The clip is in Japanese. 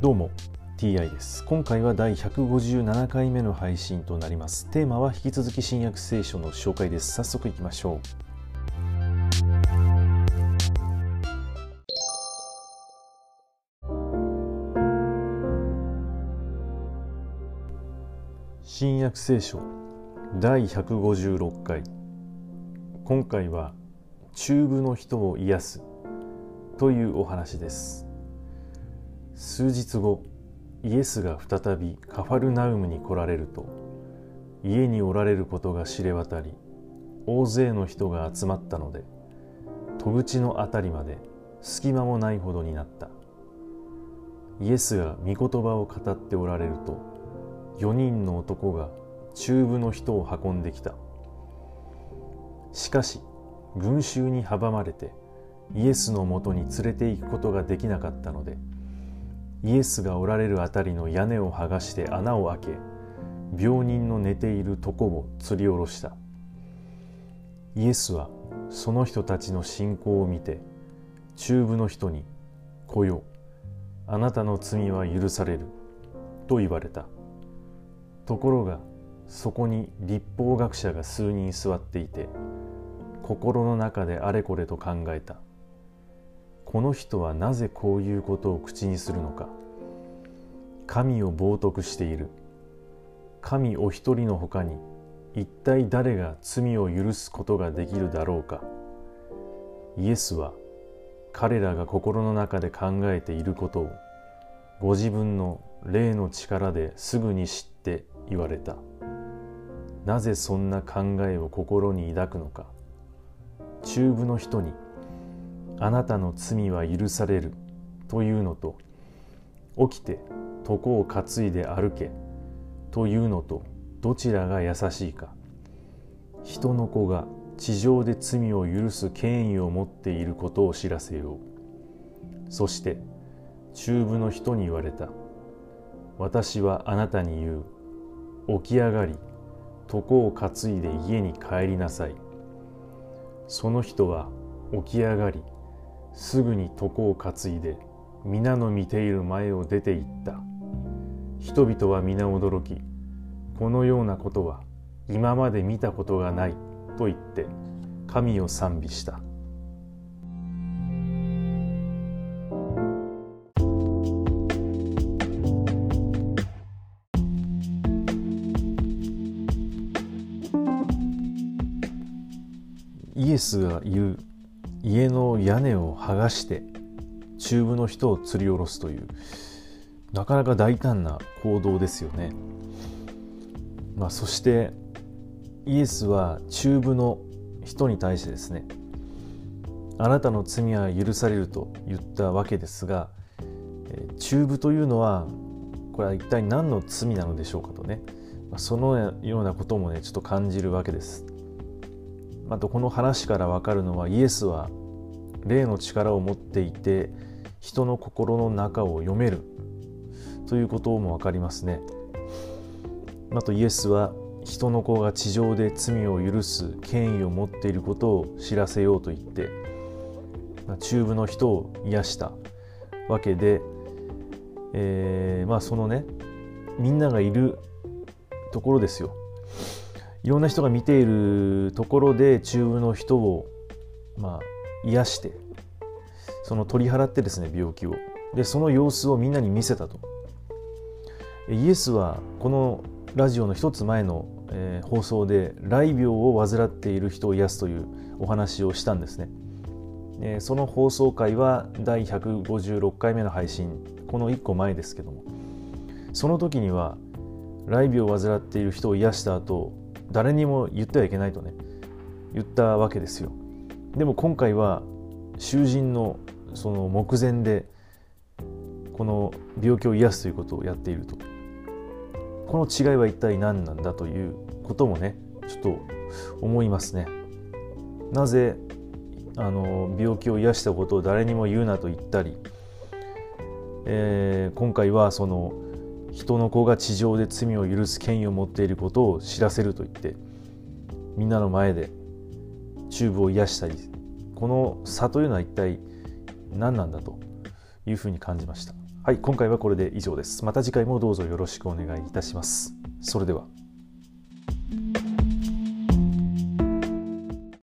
どうも TI です。今回は第157回目の配信となります。テーマは引き続き新約聖書の紹介です。早速いきましょう。新約聖書第156回。今回は中部の人を癒すというお話です。数日後イエスが再びカファルナウムに来られると家におられることが知れ渡り大勢の人が集まったので戸口の辺りまで隙間もないほどになった。イエスが御言葉を語っておられると4人の男が中部の人を運んできた。しかし群衆に阻まれてイエスのもとに連れて行くことができなかったのでイエスがおられるあたりの屋根を剥がして穴を開け病人の寝ている床を吊り下ろした。イエスはその人たちの信仰を見て中部の人に「来よあなたの罪は許される」と言われた。ところがそこに立法学者が数人座っていて心の中であれこれと考えた。この人はなぜこういうことを口にするのか。神を冒涜している。神お一人のほかに一体誰が罪を許すことができるだろうか。イエスは彼らが心の中で考えていることをご自分の霊の力ですぐに知って言われた。なぜそんな考えを心に抱くのか。中部の人にあなたの罪は許される。というのと起きて床を担いで歩け。というのとどちらが優しいか。人の子が地上で罪を許す権威を持っていることを知らせよう。そして中部の人に言われた。私はあなたに言う。起き上がり床を担いで家に帰りなさい。その人は起き上がりすぐに床を担いで皆の見ている前を出て行った。人々は皆驚きこのようなことは今まで見たことがないと言って神を賛美した。イエスが言う家の屋根を剥がして中部の人を吊り下ろすというなかなか大胆な行動ですよね。まあ、そしてイエスは中部の人に対してですねあなたの罪は許されると言ったわけですが中部というのはこれは一体何の罪なのでしょうかとねそのようなこともねちょっと感じるわけです。あとこの話から分かるのはイエスは霊の力を持っていて人の心の中を読めるということも分かりますね。あとイエスは人の子が地上で罪を許す権威を持っていることを知らせようと言って中部の人を癒したわけで、えー、まあそのねみんながいるところですよいろんな人が見ているところで中部の人を、まあ、癒してその取り払ってですね病気を。でその様子をみんなに見せたと。イエスはこのラジオの一つ前の、えー、放送で雷病を患っている人を癒すというお話をしたんですね、えー、その放送回は第156回目の配信。この1個前ですけども。その時には雷病を患っている人を癒した後誰にも言ってはいけないとね言ったわけですよ。でも今回は囚人のその目前でこの病気を癒すということをやっていると。この違いは一体何なんだということもねちょっと思いますね。なぜあの病気を癒したことを誰にも言うなと言ったり、えー、今回はその人の子が地上で罪を許す権威を持っていることを知らせると言ってみんなの前でチューブを癒したりこの差というのは一体何なんだというふうに感じました。はい今回はこれで以上です。また次回もどうぞよろしくお願いいたします。それでは。